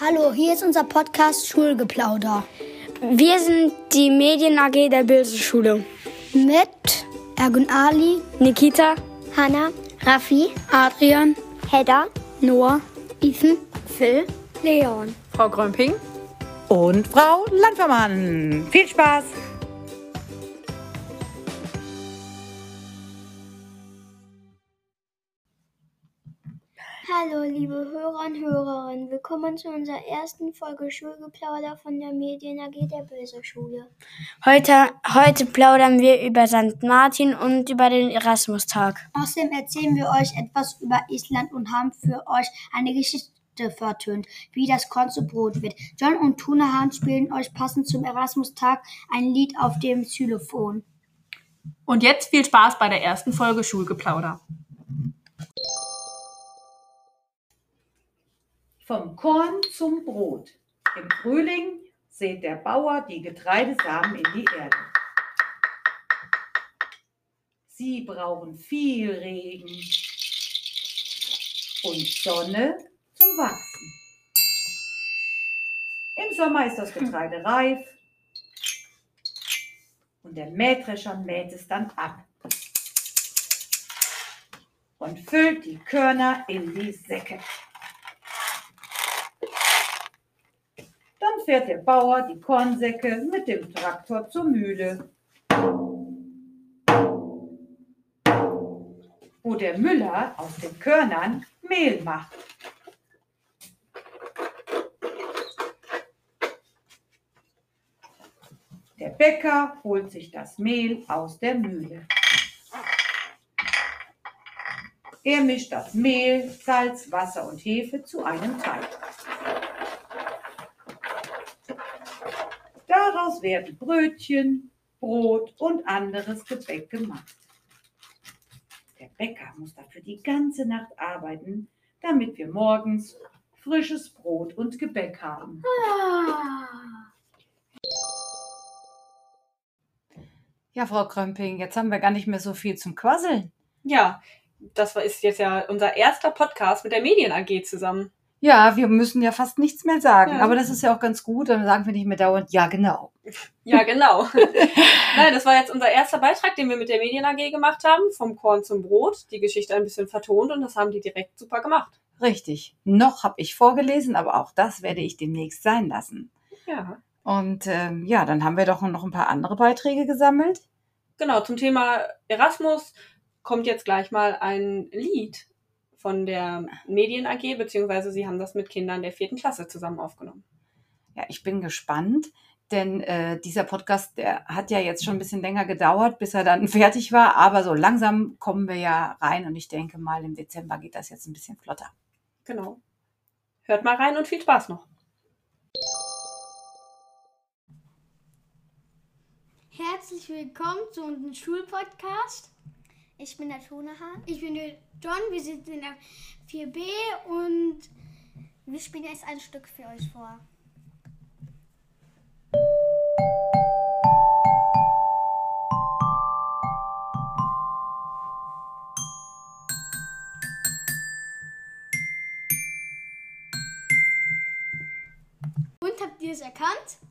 Hallo, hier ist unser Podcast Schulgeplauder. Wir sind die Medien AG der Bilse Schule. Mit Ergun Ali, Nikita, Hanna, Raffi, Adrian, Hedda, Noah, Ethan, Phil, Leon. Frau Grömping. und Frau Landvermann. Viel Spaß! Hallo, liebe Hörer und Hörerinnen. Willkommen zu unserer ersten Folge Schulgeplauder von der Medien AG der Böse Schule. Heute, heute plaudern wir über St. Martin und über den Erasmustag. Außerdem erzählen wir euch etwas über Island und haben für euch eine Geschichte vertönt, wie das Korn zu Brot wird. John und Tunahan spielen euch passend zum Erasmustag ein Lied auf dem Xylophon. Und jetzt viel Spaß bei der ersten Folge Schulgeplauder. Vom Korn zum Brot. Im Frühling sät der Bauer die Getreidesamen in die Erde. Sie brauchen viel Regen und Sonne zum Wachsen. Im Sommer ist das Getreide reif und der Mähdrescher mäht es dann ab und füllt die Körner in die Säcke. Dann fährt der Bauer die Kornsäcke mit dem Traktor zur Mühle. Wo der Müller aus den Körnern Mehl macht. Der Bäcker holt sich das Mehl aus der Mühle. Er mischt das Mehl, Salz, Wasser und Hefe zu einem Teig. Daraus werden Brötchen, Brot und anderes Gebäck gemacht. Der Bäcker muss dafür die ganze Nacht arbeiten, damit wir morgens frisches Brot und Gebäck haben. Ja, Frau Krömping, jetzt haben wir gar nicht mehr so viel zum Quasseln. Ja, das war- ist jetzt ja unser erster Podcast mit der Medien AG zusammen. Ja, wir müssen ja fast nichts mehr sagen, Ja. aber das ist ja auch ganz gut, dann sagen wir nicht mehr dauernd, ja, genau. Ja, genau. Nein, das war jetzt unser erster Beitrag, den wir mit der Medien AG gemacht haben. Vom Korn zum Brot. Die Geschichte ein bisschen vertont und das haben die direkt super gemacht. Richtig. Noch habe ich vorgelesen, aber auch das werde ich demnächst sein lassen. Ja. Und ähm, ja, dann haben wir doch noch ein paar andere Beiträge gesammelt. Genau, zum Thema Erasmus kommt jetzt gleich mal ein Lied von der Medien AG, beziehungsweise sie haben das mit Kindern der vierten Klasse zusammen aufgenommen. Ja, ich bin gespannt, denn äh, dieser Podcast, der hat ja jetzt schon ein bisschen länger gedauert, bis er dann fertig war, aber so langsam kommen wir ja rein und ich denke mal, im Dezember geht das jetzt ein bisschen flotter. Genau. Hört mal rein und viel Spaß noch. Herzlich willkommen zu unserem Schulpodcast. Ich bin der Tonehan. Ich bin der John. Wir sind in der 4b und wir spielen jetzt ein Stück für euch vor. Und habt ihr es erkannt?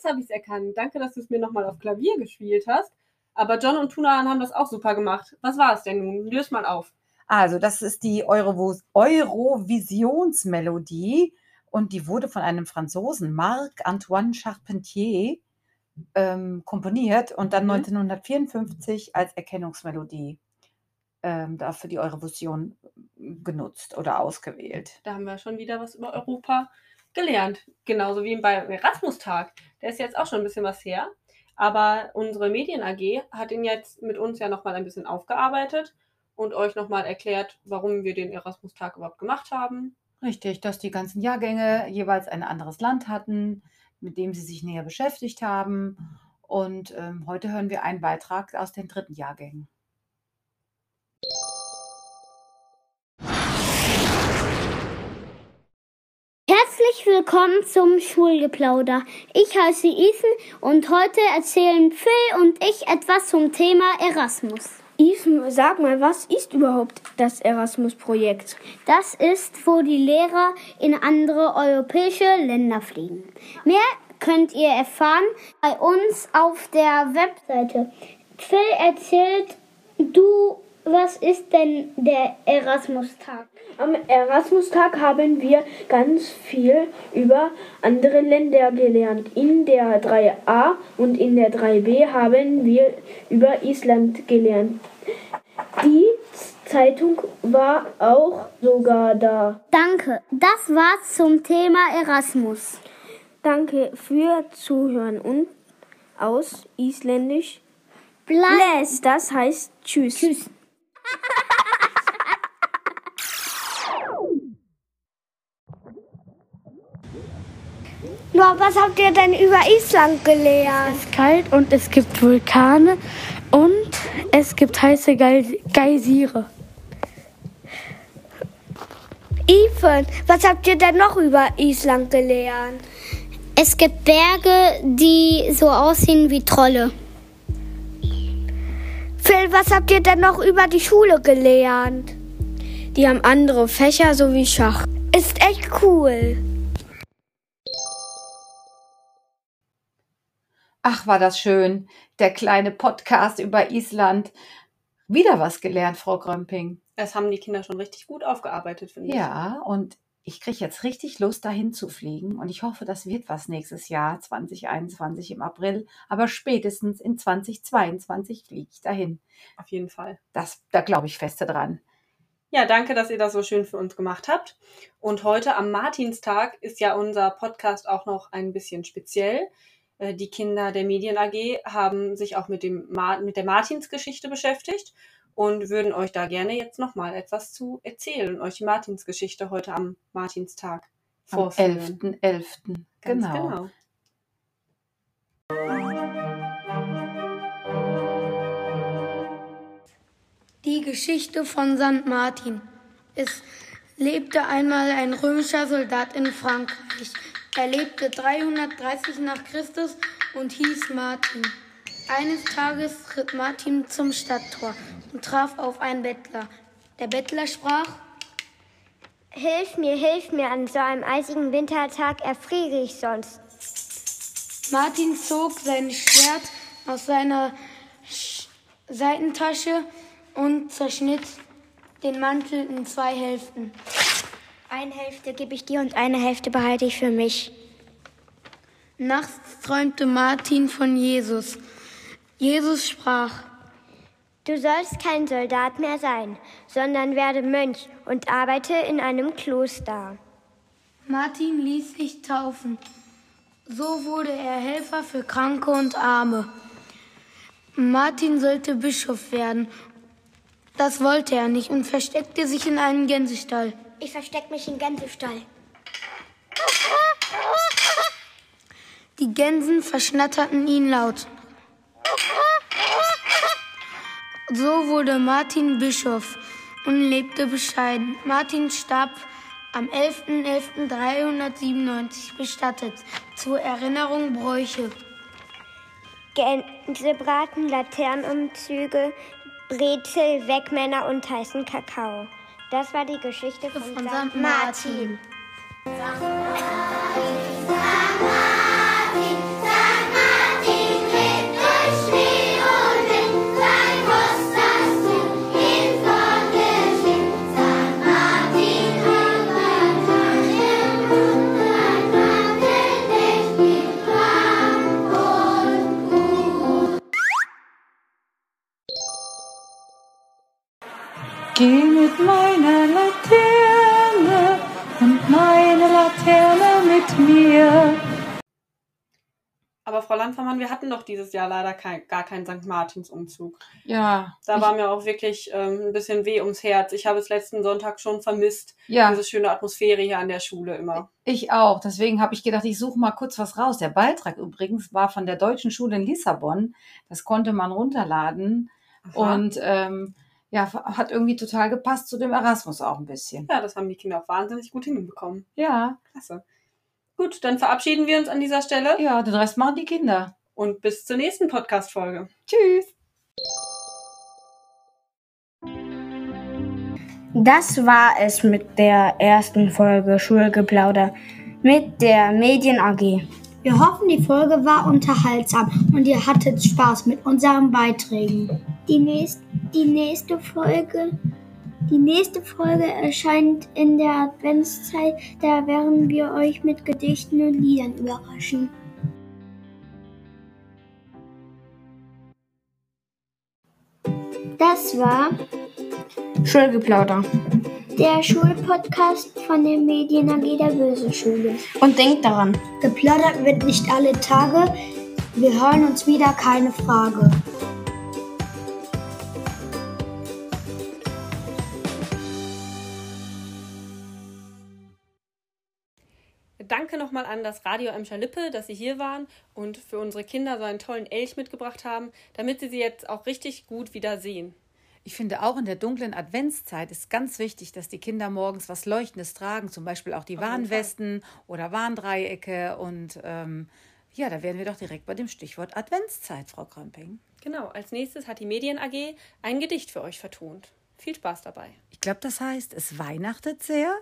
Jetzt habe ich es erkannt. Danke, dass du es mir nochmal auf Klavier gespielt hast. Aber John und Tunan haben das auch super gemacht. Was war es denn nun? Löst mal auf. Also, das ist die Euro Eurovisionsmelodie und die wurde von einem Franzosen, Marc-Antoine Charpentier, ähm, komponiert und dann Mhm. 1954 als Erkennungsmelodie ähm, dafür die Eurovision genutzt oder ausgewählt. Da haben wir schon wieder was über Europa gelernt. Genauso wie beim Erasmus-Tag. Der ist jetzt auch schon ein bisschen was her. Aber unsere Medien AG hat ihn jetzt mit uns ja nochmal ein bisschen aufgearbeitet und euch nochmal erklärt, warum wir den Erasmus-Tag überhaupt gemacht haben. Richtig, dass die ganzen Jahrgänge jeweils ein anderes Land hatten, mit dem sie sich näher beschäftigt haben. Und ähm, heute hören wir einen Beitrag aus den dritten Jahrgängen. Herzlich willkommen zum Schulgeplauder. Ich heiße Ethan und heute erzählen Phil und ich etwas zum Thema Erasmus. Ethan, sag mal, was ist überhaupt das Erasmus-Projekt? Das ist, wo die Lehrer in andere europäische Länder fliegen. Mehr könnt ihr erfahren bei uns auf der Webseite. Phil erzählt, du, was ist denn der Erasmus-Tag? Am Erasmus-Tag haben wir ganz viel über andere Länder gelernt. In der 3a und in der 3b haben wir über Island gelernt. Die Zeitung war auch sogar da. Danke, das war's zum Thema Erasmus. Danke für Zuhören und aus Isländisch. Bless, das heißt Tschüss. Tschüss. Nur, was habt ihr denn über Island gelernt? Es ist kalt und es gibt Vulkane und es gibt heiße Geysire. Ethan, was habt ihr denn noch über Island gelernt? Es gibt Berge, die so aussehen wie Trolle. Phil, was habt ihr denn noch über die Schule gelernt? Die haben andere Fächer sowie Schach. Ist echt cool. Ach, war das schön. Der kleine Podcast über Island. Wieder was gelernt, Frau Grömping. Das haben die Kinder schon richtig gut aufgearbeitet, finde ich. Ja, und ich kriege jetzt richtig Lust, dahin zu fliegen. Und ich hoffe, das wird was nächstes Jahr, 2021 im April. Aber spätestens in 2022 fliege ich dahin. Auf jeden Fall. Das, da glaube ich feste dran. Ja, danke, dass ihr das so schön für uns gemacht habt. Und heute am Martinstag ist ja unser Podcast auch noch ein bisschen speziell. Äh, Die Kinder der Medien AG haben sich auch mit, dem mit der Martinsgeschichte beschäftigt und würden euch da gerne jetzt nochmal etwas zu erzählen und euch die Martinsgeschichte heute am Martinstag Am vorführen. 11.11. Ganz Genau. genau. Die Geschichte von St. Martin. Es lebte einmal ein römischer Soldat in Frankreich. Er lebte 330 nach Christus und hieß Martin. Eines Tages ritt Martin zum Stadttor und traf auf einen Bettler. Der Bettler sprach, Hilf mir, hilf mir, an so einem eisigen Wintertag erfriere ich sonst. Martin zog sein Schwert aus seiner Sch Seitentasche und zerschnitt den Mantel in zwei Hälften. Eine Hälfte gebe ich dir und eine Hälfte behalte ich für mich. Nachts träumte Martin von Jesus. Jesus sprach, Du sollst kein Soldat mehr sein, sondern werde Mönch und arbeite in einem Kloster. Martin ließ sich taufen. So wurde er Helfer für Kranke und Arme. Martin sollte Bischof werden. Das wollte er nicht und versteckte sich in einem Gänsestall. Ich versteck mich im Gänsestall. Die Gänsen verschnatterten ihn laut. So wurde Martin Bischof und lebte bescheiden. Martin starb am 11.11.397 bestattet. Zur Erinnerung Bräuche. Gänsebraten, Laternenumzüge, Brezel, Wegmänner und heißen Kakao. Das war die Geschichte von, Von St. St. Martin. Aber Frau Landvermann, wir hatten doch dieses Jahr leider kein, gar keinen St. Martins-Umzug. Ja. Da war mir auch wirklich ähm, ein bisschen weh ums Herz. Ich habe es letzten Sonntag schon vermisst, ja, diese schöne Atmosphäre hier an der Schule immer. ich auch. Deswegen habe ich gedacht, ich suche mal kurz was raus. Der Beitrag übrigens war von der Deutschen Schule in Lissabon. Das konnte man runterladen. Aha. Und ähm, ja, hat irgendwie total gepasst zu dem Erasmus auch ein bisschen. ja, das haben die Kinder auch wahnsinnig gut hinbekommen. Ja, Klasse. Gut, dann verabschieden wir uns an dieser Stelle ja, den Rest machen die Kinder. und bis zur nächsten Podcast-Folge. Tschüss. Das war es mit der ersten Folge Schulgeplauder mit der Medien AG. Wir hoffen, die Folge war unterhaltsam und ihr hattet Spaß mit unseren Beiträgen. Die, nächst, die nächste Folge. Die nächste Folge erscheint in der Adventszeit. Da werden wir euch mit Gedichten und Liedern überraschen. Das war Schulgeplauder. der Schulpodcast von der Medien AG der Böse Schule. Und denkt daran, Geplaudert wird nicht alle Tage. Wir hören uns wieder, keine Frage. Danke nochmal an das Radio Emscher Lippe, dass Sie hier waren und für unsere Kinder so einen tollen Elch mitgebracht haben, damit sie sie jetzt auch richtig gut wieder sehen. Ich finde auch in der dunklen Adventszeit ist ganz wichtig, dass die Kinder morgens was Leuchtendes tragen, zum Beispiel auch die Auf Warnwesten oder Warndreiecke. Und ähm, ja, da wären wir doch direkt bei dem Stichwort Adventszeit, Frau Krömping. Genau, als nächstes hat die Medien AG ein Gedicht für euch vertont. Viel Spaß dabei. Ich glaube, das heißt, es weihnachtet sehr.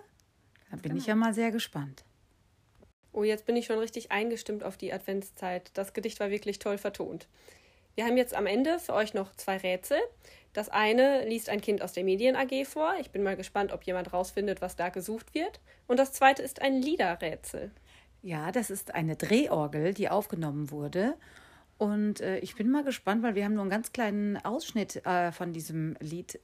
Da bin ich ja mal sehr gespannt. Oh, jetzt bin ich schon richtig eingestimmt auf die Adventszeit. Das Gedicht war wirklich toll vertont. Wir haben jetzt am Ende für euch noch zwei Rätsel. Das eine liest ein Kind aus der Medien AG vor. Ich bin mal gespannt, ob jemand rausfindet, was da gesucht wird. Und das zweite ist ein Liederrätsel. Ja, das ist eine Drehorgel, die aufgenommen wurde. Und äh, ich bin mal gespannt, weil wir haben nur einen ganz kleinen Ausschnitt äh, von diesem Lied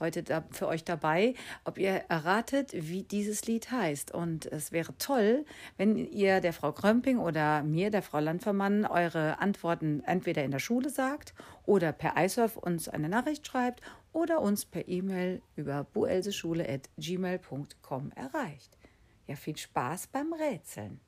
heute da, für euch dabei, ob ihr erratet, wie dieses Lied heißt. Und es wäre toll, wenn ihr der Frau Krömping oder mir, der Frau Landvermann, eure Antworten entweder in der Schule sagt oder per iSurf uns eine Nachricht schreibt oder uns per E-Mail über buelseschule.gmail.com erreicht. Ja, viel Spaß beim Rätseln.